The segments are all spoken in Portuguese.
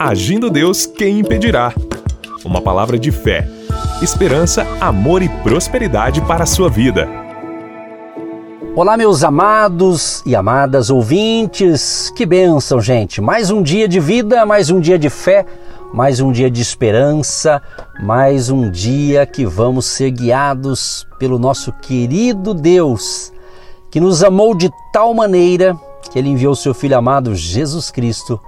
Agindo Deus, quem impedirá? Uma palavra de fé, esperança, amor e prosperidade para a sua vida. Olá, meus amados e amadas ouvintes, que bênção, gente! Mais um dia de vida, mais um dia de fé, mais um dia de esperança, mais um dia que vamos ser guiados pelo nosso querido Deus, que nos amou de tal maneira que ele enviou seu Filho amado Jesus Cristo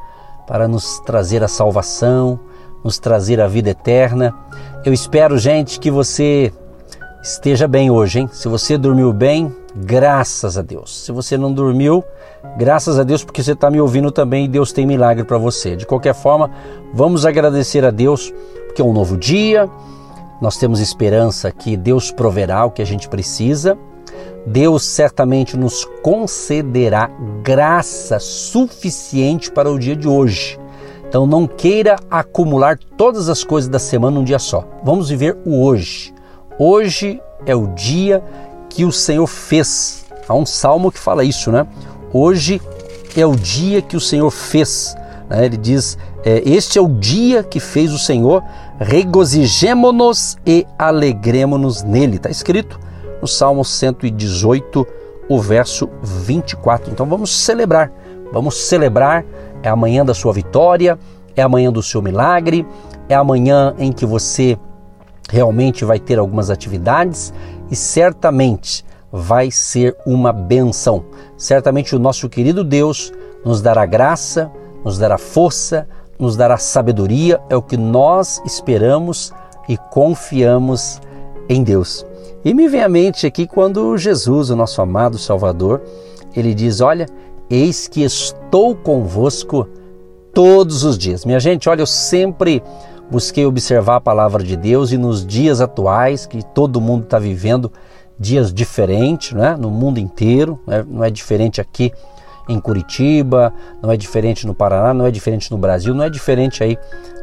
para nos trazer a salvação, nos trazer a vida eterna. Eu espero, gente, que você esteja bem hoje, hein? Se você dormiu bem, graças a Deus. Se você não dormiu, graças a Deus porque você está me ouvindo também e Deus tem milagre para você. De qualquer forma, vamos agradecer a Deus porque é um novo dia. Nós temos esperança que Deus proverá o que a gente precisa Deus certamente nos concederá graça suficiente para o dia de hoje. Então não queira acumular todas as coisas da semana num dia só. Vamos viver o hoje. Hoje é o dia que o Senhor fez. Há um salmo que fala isso, né? Hoje é o dia que o Senhor fez. Né? Ele diz: é, Este é o dia que fez o Senhor, regozijemo-nos e alegremo-nos nele. Está escrito no Salmo 118, o verso 24. Então vamos celebrar, vamos celebrar. É a manhã da sua vitória, é a manhã do seu milagre, é a manhã em que você realmente vai ter algumas atividades e certamente vai ser uma benção. Certamente o nosso querido Deus nos dará graça, nos dará força, nos dará sabedoria, é o que nós esperamos e confiamos em Deus. E me vem à mente aqui quando Jesus, o nosso amado Salvador, ele diz: Olha, eis que estou convosco todos os dias. Minha gente, olha, eu sempre busquei observar a palavra de Deus e nos dias atuais, que todo mundo está vivendo dias diferentes, né? no mundo inteiro, né? não é diferente aqui em Curitiba, não é diferente no Paraná, não é diferente no Brasil, não é diferente aí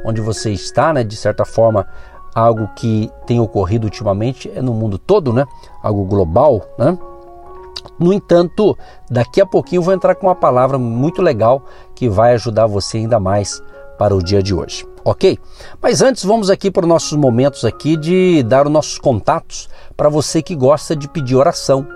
onde você está, né? de certa forma algo que tem ocorrido ultimamente é no mundo todo, né? Algo global, né? No entanto, daqui a pouquinho eu vou entrar com uma palavra muito legal que vai ajudar você ainda mais para o dia de hoje, ok? Mas antes vamos aqui para os nossos momentos aqui de dar os nossos contatos para você que gosta de pedir oração,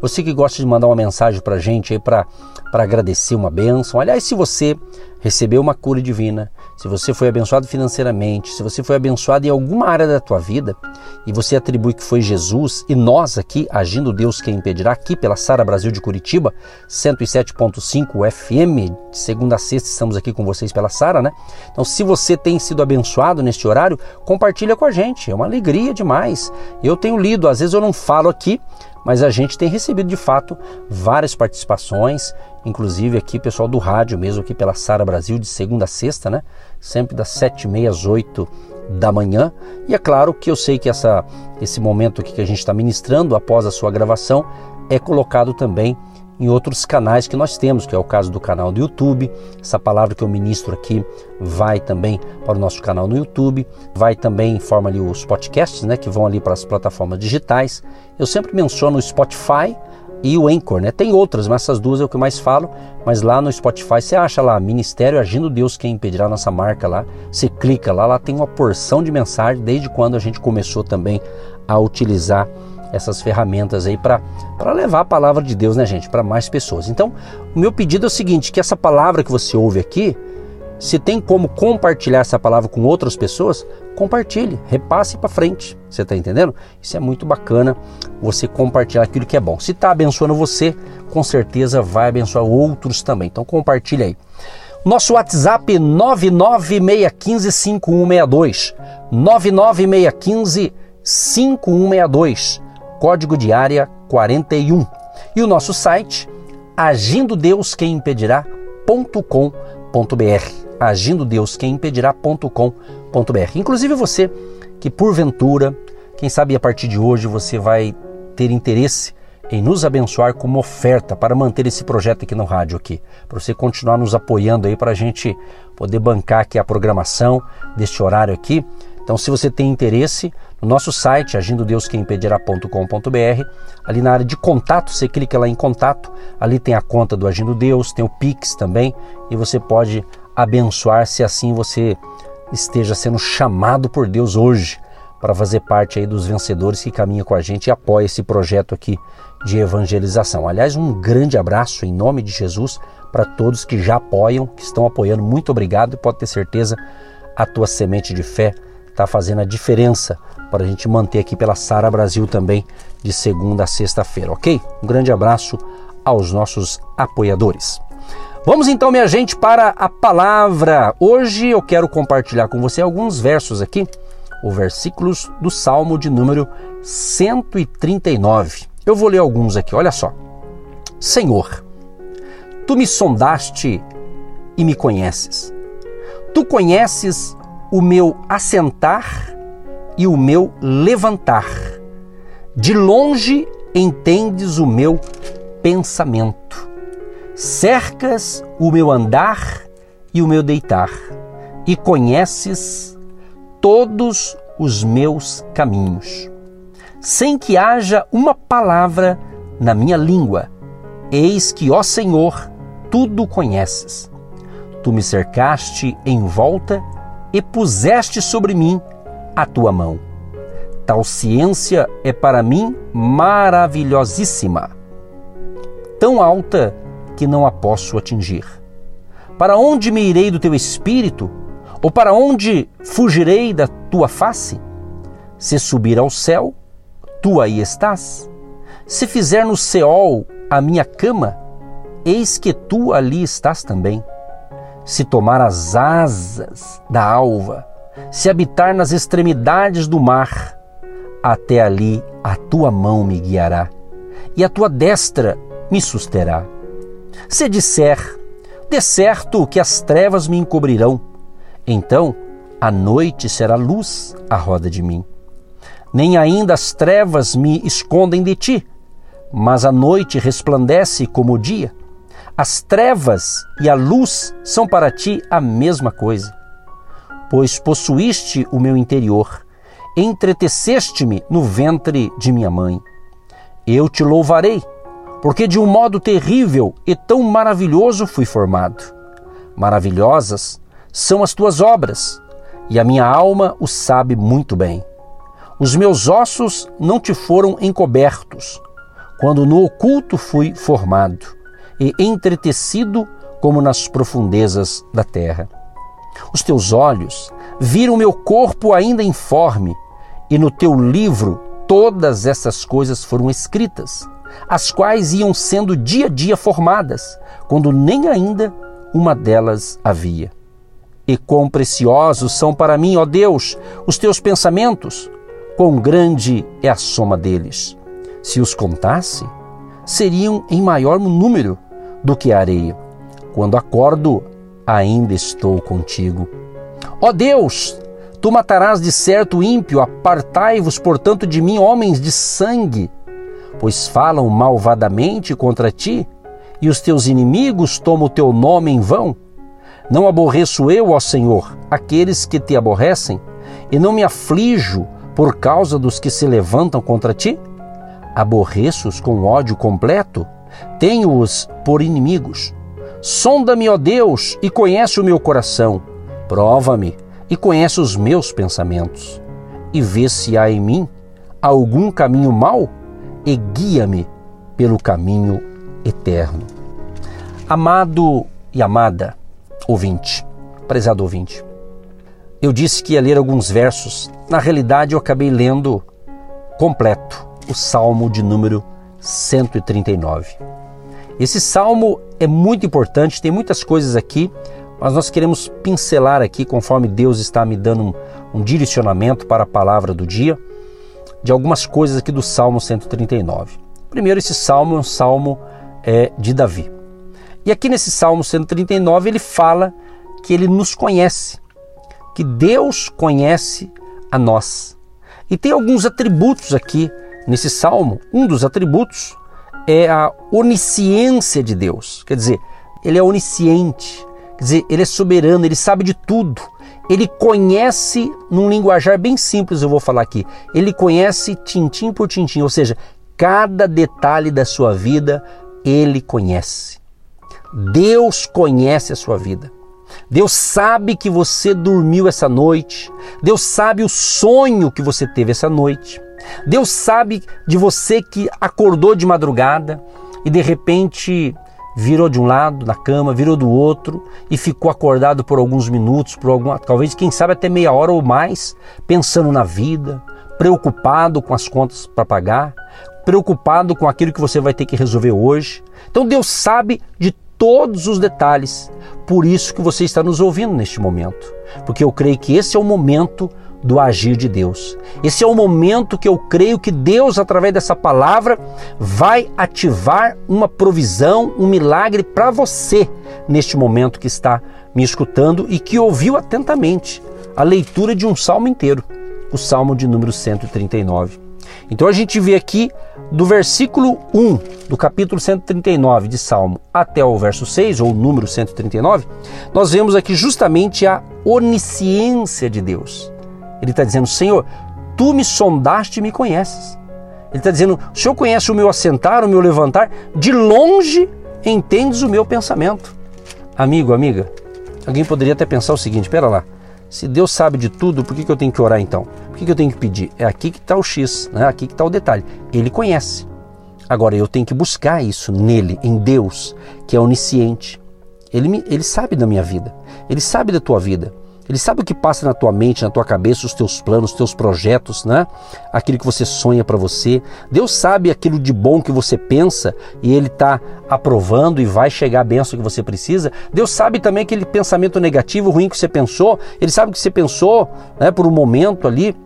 você que gosta de mandar uma mensagem para a gente aí para agradecer uma bênção. Aliás, se você recebeu uma cura divina, se você foi abençoado financeiramente, se você foi abençoado em alguma área da tua vida e você atribui que foi Jesus e nós aqui, agindo Deus quem impedirá, aqui pela Sara Brasil de Curitiba, 107.5 FM, segunda a sexta estamos aqui com vocês pela Sara, né? Então, se você tem sido abençoado neste horário, compartilha com a gente, é uma alegria demais. Eu tenho lido, às vezes eu não falo aqui, mas a gente tem recebido de fato várias participações, inclusive aqui pessoal do rádio mesmo aqui pela Sara Brasil de segunda a sexta, né? Sempre das sete e meia às oito da manhã. E é claro que eu sei que essa, esse momento aqui que a gente está ministrando após a sua gravação é colocado também em outros canais que nós temos, que é o caso do canal do YouTube. Essa palavra que eu ministro aqui vai também para o nosso canal no YouTube, vai também em forma ali os podcasts, né, que vão ali para as plataformas digitais. Eu sempre menciono o Spotify e o Anchor, né? Tem outras, mas essas duas é o que eu mais falo. Mas lá no Spotify você acha lá Ministério Agindo Deus Quem Impedirá nossa marca lá. Você clica lá, lá tem uma porção de mensagem desde quando a gente começou também a utilizar essas ferramentas aí para levar a palavra de Deus, né, gente, para mais pessoas. Então, o meu pedido é o seguinte: que essa palavra que você ouve aqui, se tem como compartilhar essa palavra com outras pessoas, compartilhe, repasse para frente. Você está entendendo? Isso é muito bacana, você compartilhar aquilo que é bom. Se está abençoando você, com certeza vai abençoar outros também. Então compartilhe aí. Nosso WhatsApp 996155162. 996155162 código de área 41. E o nosso site agindo Deus quem impedirá.com.br. Agindo Deus quem impedirá.com.br. Inclusive você que porventura, quem sabe a partir de hoje você vai ter interesse em nos abençoar como oferta para manter esse projeto aqui no rádio aqui, para você continuar nos apoiando aí para a gente poder bancar aqui a programação deste horário aqui. Então, se você tem interesse, no nosso site, agindodeusquemimpedirá.com.br, ali na área de contato, você clica lá em contato, ali tem a conta do Agindo Deus, tem o Pix também, e você pode abençoar se assim você esteja sendo chamado por Deus hoje para fazer parte aí dos vencedores que caminham com a gente e apoia esse projeto aqui de evangelização. Aliás, um grande abraço em nome de Jesus para todos que já apoiam, que estão apoiando. Muito obrigado e pode ter certeza a tua semente de fé está fazendo a diferença para a gente manter aqui pela Sara Brasil também de segunda a sexta-feira, ok? Um grande abraço aos nossos apoiadores. Vamos então, minha gente, para a palavra. Hoje eu quero compartilhar com você alguns versos aqui, os versículos do Salmo de número 139. Eu vou ler alguns aqui, olha só. Senhor, tu me sondaste e me conheces. Tu conheces o meu assentar e o meu levantar. De longe entendes o meu pensamento. Cercas o meu andar e o meu deitar, e conheces todos os meus caminhos. Sem que haja uma palavra na minha língua, eis que, ó Senhor, tudo conheces. Tu me cercaste em volta e puseste sobre mim a tua mão. Tal ciência é para mim maravilhosíssima, tão alta que não a posso atingir. Para onde me irei do teu espírito? Ou para onde fugirei da tua face? Se subir ao céu, tu aí estás. Se fizer no Seol a minha cama, eis que tu ali estás também se tomar as asas da alva, se habitar nas extremidades do mar, até ali a tua mão me guiará e a tua destra me susterá. Se disser, de certo que as trevas me encobrirão, então a noite será luz à roda de mim. Nem ainda as trevas me escondem de ti, mas a noite resplandece como o dia. As trevas e a luz são para ti a mesma coisa. Pois possuíste o meu interior, entreteceste-me no ventre de minha mãe. Eu te louvarei, porque de um modo terrível e tão maravilhoso fui formado. Maravilhosas são as tuas obras, e a minha alma o sabe muito bem. Os meus ossos não te foram encobertos, quando no oculto fui formado e entretecido como nas profundezas da terra. Os teus olhos viram meu corpo ainda informe, e no teu livro todas essas coisas foram escritas, as quais iam sendo dia a dia formadas, quando nem ainda uma delas havia. E quão preciosos são para mim, ó Deus, os teus pensamentos, quão grande é a soma deles. Se os contasse, seriam em maior número do que a areia. Quando acordo, ainda estou contigo. Ó Deus, tu matarás de certo ímpio, apartai-vos, portanto, de mim, homens de sangue, pois falam malvadamente contra ti, e os teus inimigos tomam o teu nome em vão. Não aborreço eu, ó Senhor, aqueles que te aborrecem, e não me aflijo por causa dos que se levantam contra ti? Aborreço-os com ódio completo? Tenho-os por inimigos. Sonda-me, ó Deus, e conhece o meu coração. Prova-me e conhece os meus pensamentos. E vê se há em mim algum caminho mau e guia-me pelo caminho eterno. Amado e amada ouvinte, prezado ouvinte, eu disse que ia ler alguns versos. Na realidade, eu acabei lendo completo o Salmo de número 139. Esse salmo é muito importante, tem muitas coisas aqui, mas nós queremos pincelar aqui, conforme Deus está me dando um, um direcionamento para a palavra do dia, de algumas coisas aqui do Salmo 139. Primeiro, esse salmo é um salmo é, de Davi. E aqui nesse Salmo 139 ele fala que ele nos conhece, que Deus conhece a nós. E tem alguns atributos aqui Nesse salmo, um dos atributos é a onisciência de Deus. Quer dizer, ele é onisciente, quer dizer, ele é soberano, ele sabe de tudo. Ele conhece, num linguajar bem simples, eu vou falar aqui, ele conhece tintim por tintim, ou seja, cada detalhe da sua vida ele conhece. Deus conhece a sua vida. Deus sabe que você dormiu essa noite. Deus sabe o sonho que você teve essa noite. Deus sabe de você que acordou de madrugada e de repente virou de um lado na cama, virou do outro e ficou acordado por alguns minutos, por alguma, talvez quem sabe até meia hora ou mais, pensando na vida, preocupado com as contas para pagar, preocupado com aquilo que você vai ter que resolver hoje. Então Deus sabe de todos os detalhes. Por isso que você está nos ouvindo neste momento, porque eu creio que esse é o momento do agir de Deus. Esse é o momento que eu creio que Deus, através dessa palavra, vai ativar uma provisão, um milagre para você neste momento que está me escutando e que ouviu atentamente a leitura de um salmo inteiro, o salmo de número 139. Então a gente vê aqui do versículo 1 do capítulo 139 de Salmo até o verso 6, ou número 139, nós vemos aqui justamente a onisciência de Deus. Ele está dizendo: Senhor, tu me sondaste e me conheces. Ele está dizendo: o Senhor conhece o meu assentar, o meu levantar, de longe entendes o meu pensamento. Amigo, amiga, alguém poderia até pensar o seguinte: espera lá, se Deus sabe de tudo, por que, que eu tenho que orar então? Que, que eu tenho que pedir? É aqui que está o X, né? aqui que está o detalhe. Ele conhece. Agora eu tenho que buscar isso nele, em Deus, que é onisciente. Ele, ele sabe da minha vida, ele sabe da tua vida. Ele sabe o que passa na tua mente, na tua cabeça, os teus planos, os teus projetos, né? Aquilo que você sonha para você. Deus sabe aquilo de bom que você pensa e Ele está aprovando e vai chegar a benção que você precisa. Deus sabe também aquele pensamento negativo, ruim que você pensou. Ele sabe que você pensou né, por um momento ali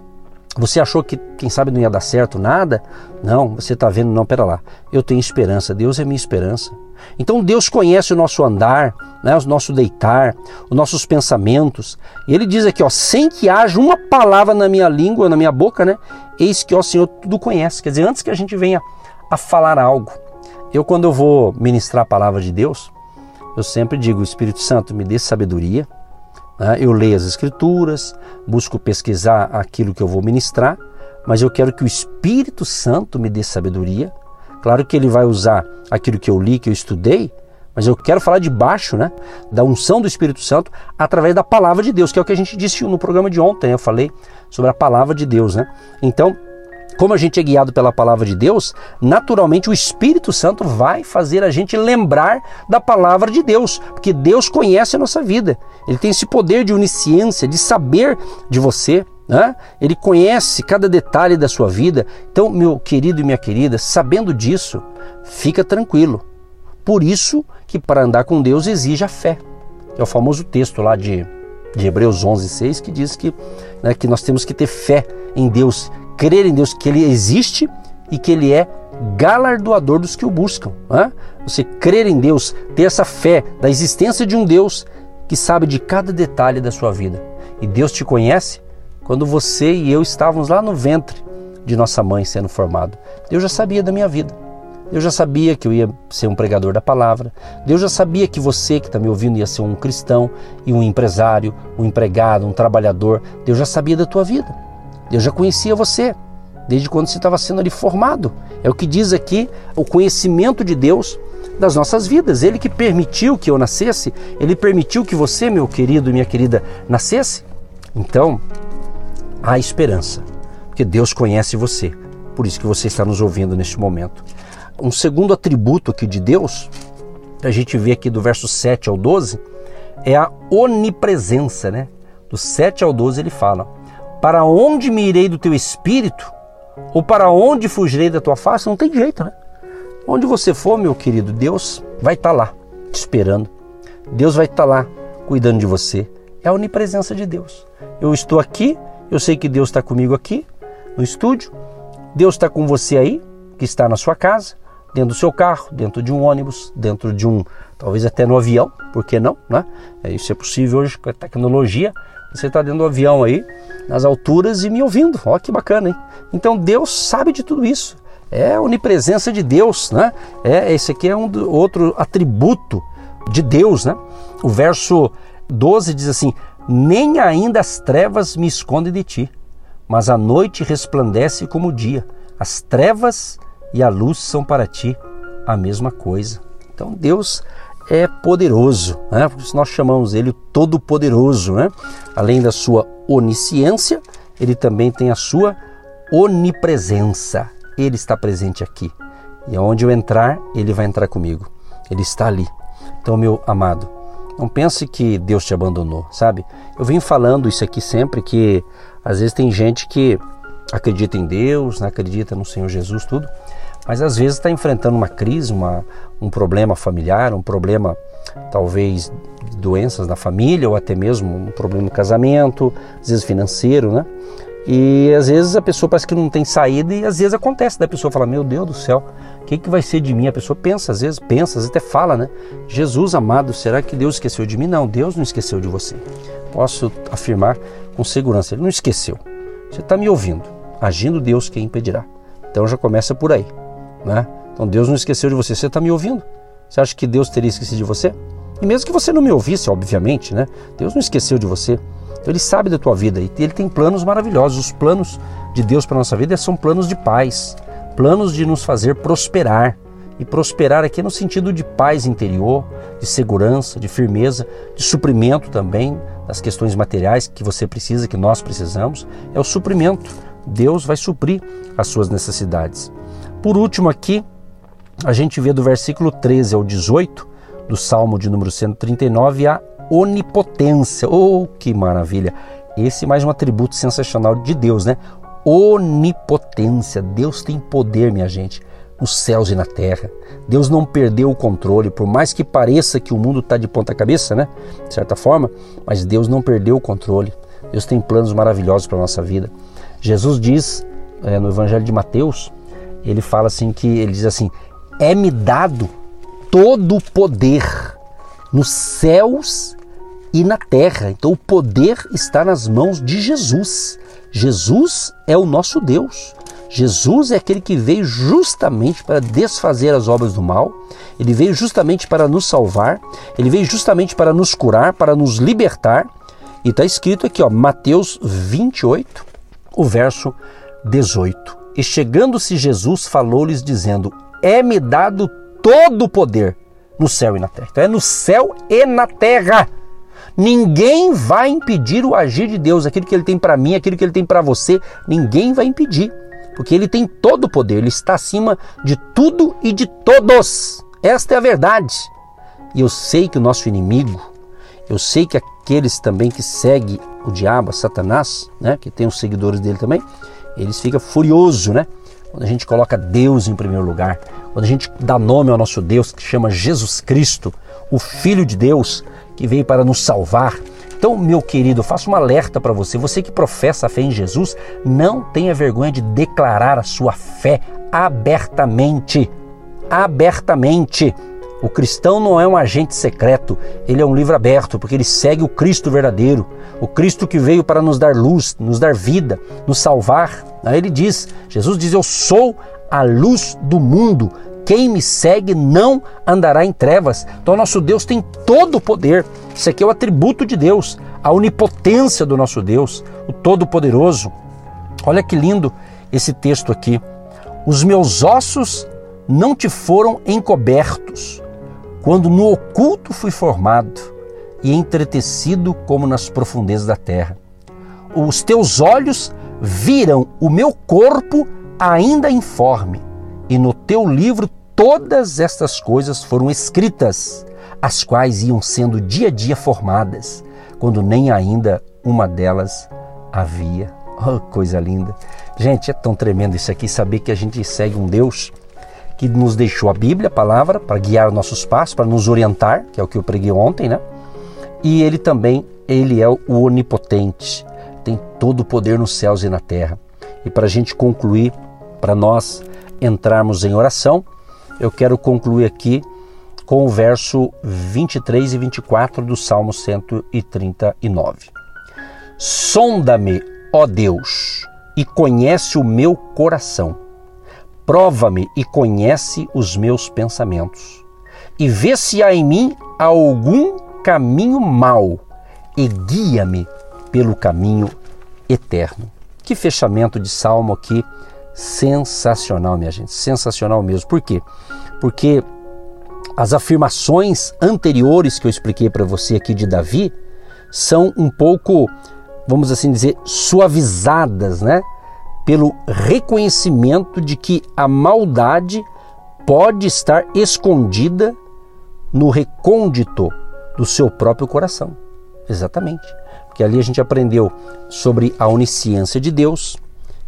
você achou que, quem sabe, não ia dar certo nada? Não, você está vendo, não, pera lá. Eu tenho esperança, Deus é minha esperança. Então Deus conhece o nosso andar, né, o nosso deitar, os nossos pensamentos. E ele diz aqui, ó, sem que haja uma palavra na minha língua, na minha boca, né? Eis que, ó Senhor, tudo conhece. Quer dizer, antes que a gente venha a falar algo, eu quando eu vou ministrar a palavra de Deus, eu sempre digo, Espírito Santo, me dê sabedoria? Eu leio as Escrituras, busco pesquisar aquilo que eu vou ministrar, mas eu quero que o Espírito Santo me dê sabedoria. Claro que ele vai usar aquilo que eu li, que eu estudei, mas eu quero falar de baixo, né? Da unção do Espírito Santo através da palavra de Deus, que é o que a gente disse no programa de ontem. Eu falei sobre a palavra de Deus, né? Então, como a gente é guiado pela palavra de Deus, naturalmente o Espírito Santo vai fazer a gente lembrar da palavra de Deus, porque Deus conhece a nossa vida. Ele tem esse poder de onisciência, de saber de você. Né? Ele conhece cada detalhe da sua vida. Então, meu querido e minha querida, sabendo disso, fica tranquilo. Por isso que para andar com Deus exige a fé. É o famoso texto lá de, de Hebreus 11, 6 que diz que, né, que nós temos que ter fé em Deus, crer em Deus que Ele existe e que Ele é galardoador dos que o buscam. Né? Você crer em Deus, ter essa fé da existência de um Deus que sabe de cada detalhe da sua vida. E Deus te conhece quando você e eu estávamos lá no ventre de nossa mãe sendo formado. Deus já sabia da minha vida. Deus já sabia que eu ia ser um pregador da palavra. Deus já sabia que você que está me ouvindo ia ser um cristão e um empresário, um empregado, um trabalhador. Deus já sabia da tua vida. Deus já conhecia você desde quando você estava sendo ali formado. É o que diz aqui o conhecimento de Deus das nossas vidas. Ele que permitiu que eu nascesse, ele permitiu que você, meu querido e minha querida, nascesse. Então, há esperança, porque Deus conhece você. Por isso que você está nos ouvindo neste momento. Um segundo atributo aqui de Deus, que a gente vê aqui do verso 7 ao 12, é a onipresença, né? Do 7 ao 12 ele fala: para onde me irei do teu espírito? Ou para onde fugirei da tua face? Não tem jeito, né? Onde você for, meu querido, Deus vai estar tá lá te esperando. Deus vai estar tá lá cuidando de você. É a onipresença de Deus. Eu estou aqui, eu sei que Deus está comigo aqui no estúdio. Deus está com você aí, que está na sua casa, dentro do seu carro, dentro de um ônibus, dentro de um, talvez até no avião, por que não, né? É, isso é possível hoje com a tecnologia. Você está dentro do avião aí, nas alturas e me ouvindo. Olha que bacana, hein? Então Deus sabe de tudo isso. É a onipresença de Deus, né? É, esse aqui é um outro atributo de Deus, né? O verso 12 diz assim: Nem ainda as trevas me escondem de ti, mas a noite resplandece como o dia. As trevas e a luz são para ti a mesma coisa. Então Deus é poderoso, né? por isso nós chamamos ele Todo-Poderoso. Né? Além da sua onisciência, ele também tem a sua onipresença. Ele está presente aqui. E aonde eu entrar, ele vai entrar comigo. Ele está ali. Então, meu amado, não pense que Deus te abandonou, sabe? Eu venho falando isso aqui sempre que às vezes tem gente que acredita em Deus, né? acredita no Senhor Jesus, tudo, mas às vezes está enfrentando uma crise, uma, um problema familiar, um problema talvez doenças na família ou até mesmo um problema no casamento, às vezes financeiro, né? E às vezes a pessoa parece que não tem saída e às vezes acontece da pessoa falar: Meu Deus do céu, o que, que vai ser de mim? A pessoa pensa, às vezes pensa, às vezes até fala, né? Jesus amado, será que Deus esqueceu de mim? Não, Deus não esqueceu de você. Posso afirmar com segurança: Ele não esqueceu. Você está me ouvindo. Agindo Deus, quem impedirá? Então já começa por aí. Né? Então Deus não esqueceu de você. Você está me ouvindo? Você acha que Deus teria esquecido de você? E mesmo que você não me ouvisse, obviamente, né? Deus não esqueceu de você. Então ele sabe da tua vida e ele tem planos maravilhosos. Os planos de Deus para nossa vida são planos de paz, planos de nos fazer prosperar. E prosperar aqui no sentido de paz interior, de segurança, de firmeza, de suprimento também das questões materiais que você precisa, que nós precisamos. É o suprimento. Deus vai suprir as suas necessidades. Por último, aqui, a gente vê do versículo 13 ao 18 do Salmo de número 139 a onipotência. Oh, que maravilha! Esse é mais um atributo sensacional de Deus, né? Onipotência. Deus tem poder, minha gente, nos céus e na terra. Deus não perdeu o controle, por mais que pareça que o mundo está de ponta cabeça, né? De certa forma, mas Deus não perdeu o controle. Deus tem planos maravilhosos para a nossa vida. Jesus diz é, no Evangelho de Mateus, ele fala assim que ele diz assim: "É-me dado todo o poder nos céus e na terra". Então o poder está nas mãos de Jesus. Jesus é o nosso Deus. Jesus é aquele que veio justamente para desfazer as obras do mal, ele veio justamente para nos salvar, ele veio justamente para nos curar, para nos libertar. E está escrito aqui, ó, Mateus 28, o verso 18. E chegando-se Jesus, falou-lhes, dizendo: É-me dado todo o poder no céu e na terra. Então é no céu e na terra. Ninguém vai impedir o agir de Deus, aquilo que ele tem para mim, aquilo que ele tem para você, ninguém vai impedir, porque ele tem todo o poder, ele está acima de tudo e de todos. Esta é a verdade. E eu sei que o nosso inimigo, eu sei que aqueles também que seguem o diabo, Satanás, né, que tem os seguidores dele também, eles ficam furiosos, né? Quando a gente coloca Deus em primeiro lugar, quando a gente dá nome ao nosso Deus, que chama Jesus Cristo, o Filho de Deus, que veio para nos salvar. Então, meu querido, eu faço um alerta para você. Você que professa a fé em Jesus, não tenha vergonha de declarar a sua fé abertamente. Abertamente. O cristão não é um agente secreto, ele é um livro aberto, porque ele segue o Cristo verdadeiro, o Cristo que veio para nos dar luz, nos dar vida, nos salvar. Aí ele diz: Jesus diz, Eu sou a luz do mundo. Quem me segue não andará em trevas. Então, nosso Deus tem todo o poder. Isso aqui é o atributo de Deus, a onipotência do nosso Deus, o Todo-Poderoso. Olha que lindo esse texto aqui. Os meus ossos não te foram encobertos, quando no oculto fui formado e entretecido como nas profundezas da terra. Os teus olhos viram o meu corpo ainda informe, e no teu livro todas estas coisas foram escritas, as quais iam sendo dia a dia formadas, quando nem ainda uma delas havia. Oh, coisa linda! Gente, é tão tremendo isso aqui, saber que a gente segue um Deus que nos deixou a Bíblia, a palavra, para guiar nossos passos, para nos orientar, que é o que eu preguei ontem, né? E ele também, ele é o onipotente, tem todo o poder nos céus e na terra. E para a gente concluir, para nós entrarmos em oração, eu quero concluir aqui com o verso 23 e 24 do Salmo 139. Sonda-me, ó Deus, e conhece o meu coração Prova-me e conhece os meus pensamentos, e vê se há em mim algum caminho mau, e guia-me pelo caminho eterno. Que fechamento de salmo aqui sensacional, minha gente, sensacional mesmo. Por quê? Porque as afirmações anteriores que eu expliquei para você aqui de Davi são um pouco, vamos assim dizer, suavizadas, né? Pelo reconhecimento de que a maldade pode estar escondida no recôndito do seu próprio coração. Exatamente. Porque ali a gente aprendeu sobre a onisciência de Deus,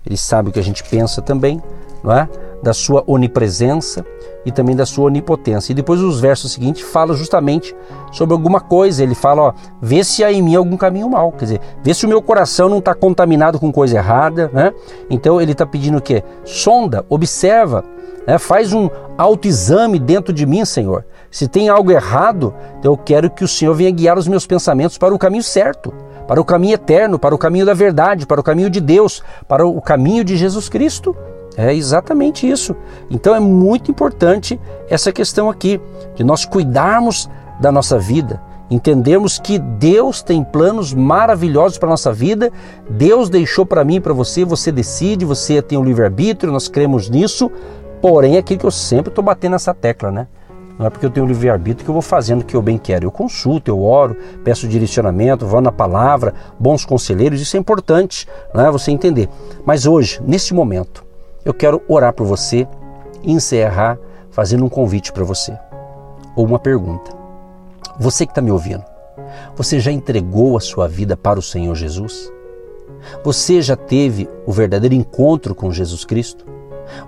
ele sabe o que a gente pensa também, não é? Da sua onipresença e também da sua onipotência. E depois os versos seguintes falam justamente sobre alguma coisa. Ele fala, ó, vê se há em mim algum caminho mal. Quer dizer, vê se o meu coração não está contaminado com coisa errada, né? Então ele está pedindo o quê? Sonda, observa, né? faz um autoexame dentro de mim, Senhor. Se tem algo errado, eu quero que o Senhor venha guiar os meus pensamentos para o caminho certo para o caminho eterno, para o caminho da verdade, para o caminho de Deus, para o caminho de Jesus Cristo. É exatamente isso. Então é muito importante essa questão aqui, de nós cuidarmos da nossa vida, entendermos que Deus tem planos maravilhosos para a nossa vida, Deus deixou para mim e para você, você decide, você tem o livre-arbítrio, nós cremos nisso, porém é aquilo que eu sempre estou batendo nessa tecla, né? Não é porque eu tenho livre-arbítrio que eu vou fazendo o que eu bem quero. Eu consulto, eu oro, peço direcionamento, vou na palavra, bons conselheiros, isso é importante, não é? Você entender. Mas hoje, nesse momento, eu quero orar por você e encerrar fazendo um convite para você. Ou uma pergunta. Você que está me ouvindo, você já entregou a sua vida para o Senhor Jesus? Você já teve o verdadeiro encontro com Jesus Cristo?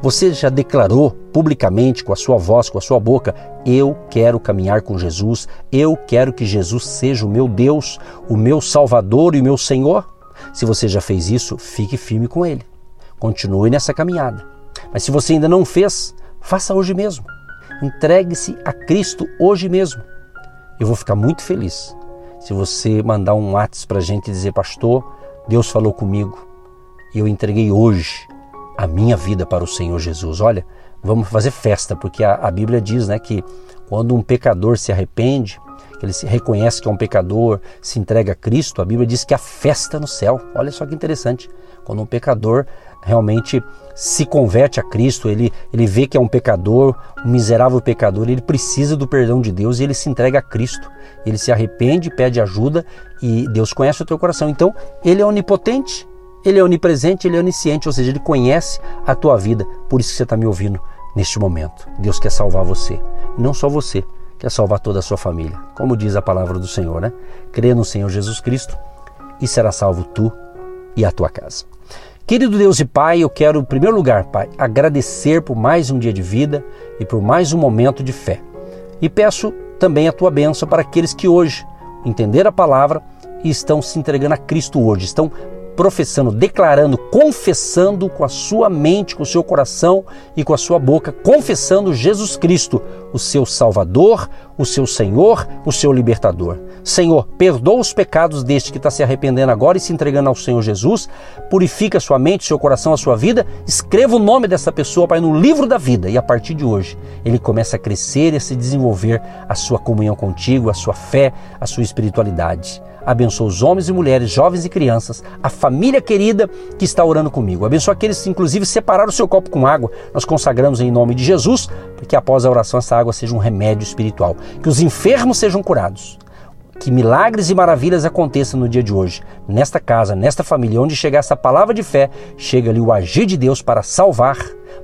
Você já declarou publicamente, com a sua voz, com a sua boca: Eu quero caminhar com Jesus, eu quero que Jesus seja o meu Deus, o meu Salvador e o meu Senhor? Se você já fez isso, fique firme com Ele. Continue nessa caminhada. Mas se você ainda não fez, faça hoje mesmo. Entregue-se a Cristo hoje mesmo. Eu vou ficar muito feliz se você mandar um WhatsApp para a gente e dizer: Pastor, Deus falou comigo e eu entreguei hoje a minha vida para o Senhor Jesus. Olha, vamos fazer festa, porque a, a Bíblia diz né, que quando um pecador se arrepende, ele se reconhece que é um pecador, se entrega a Cristo, a Bíblia diz que há festa no céu. Olha só que interessante. Quando um pecador realmente se converte a Cristo, ele, ele vê que é um pecador, um miserável pecador, ele precisa do perdão de Deus e ele se entrega a Cristo. Ele se arrepende, pede ajuda e Deus conhece o teu coração. Então, ele é onipotente, ele é onipresente, ele é onisciente, ou seja, ele conhece a tua vida. Por isso que você está me ouvindo neste momento. Deus quer salvar você. Não só você, quer salvar toda a sua família. Como diz a palavra do Senhor, né? Crê no Senhor Jesus Cristo e será salvo tu e a tua casa. Querido Deus e Pai, eu quero, em primeiro lugar, Pai, agradecer por mais um dia de vida e por mais um momento de fé. E peço também a tua bênção para aqueles que hoje entenderam a palavra e estão se entregando a Cristo hoje, estão professando, declarando, confessando com a sua mente, com o seu coração e com a sua boca, confessando Jesus Cristo, o seu Salvador, o seu Senhor, o seu Libertador. Senhor, perdoa os pecados deste que está se arrependendo agora e se entregando ao Senhor Jesus, purifica sua mente, seu coração, a sua vida, escreva o nome dessa pessoa, Pai, no livro da vida e a partir de hoje ele começa a crescer e a se desenvolver a sua comunhão contigo, a sua fé, a sua espiritualidade. Abençoa os homens e mulheres, jovens e crianças, a família querida que está orando comigo. Abençoa aqueles que, inclusive, separaram o seu copo com água. Nós consagramos em nome de Jesus, porque após a oração essa água seja um remédio espiritual. Que os enfermos sejam curados. Que milagres e maravilhas aconteçam no dia de hoje, nesta casa, nesta família, onde chegar essa palavra de fé, chega ali o agir de Deus para salvar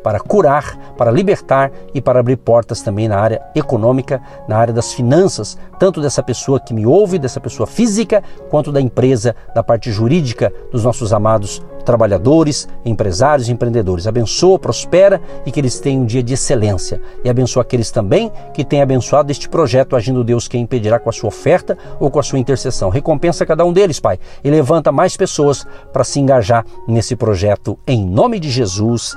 para curar, para libertar e para abrir portas também na área econômica, na área das finanças, tanto dessa pessoa que me ouve, dessa pessoa física, quanto da empresa, da parte jurídica dos nossos amados trabalhadores, empresários empreendedores. Abençoa, prospera e que eles tenham um dia de excelência. E abençoa aqueles também que têm abençoado este projeto, agindo Deus quem impedirá com a sua oferta ou com a sua intercessão. Recompensa cada um deles, Pai, e levanta mais pessoas para se engajar nesse projeto em nome de Jesus.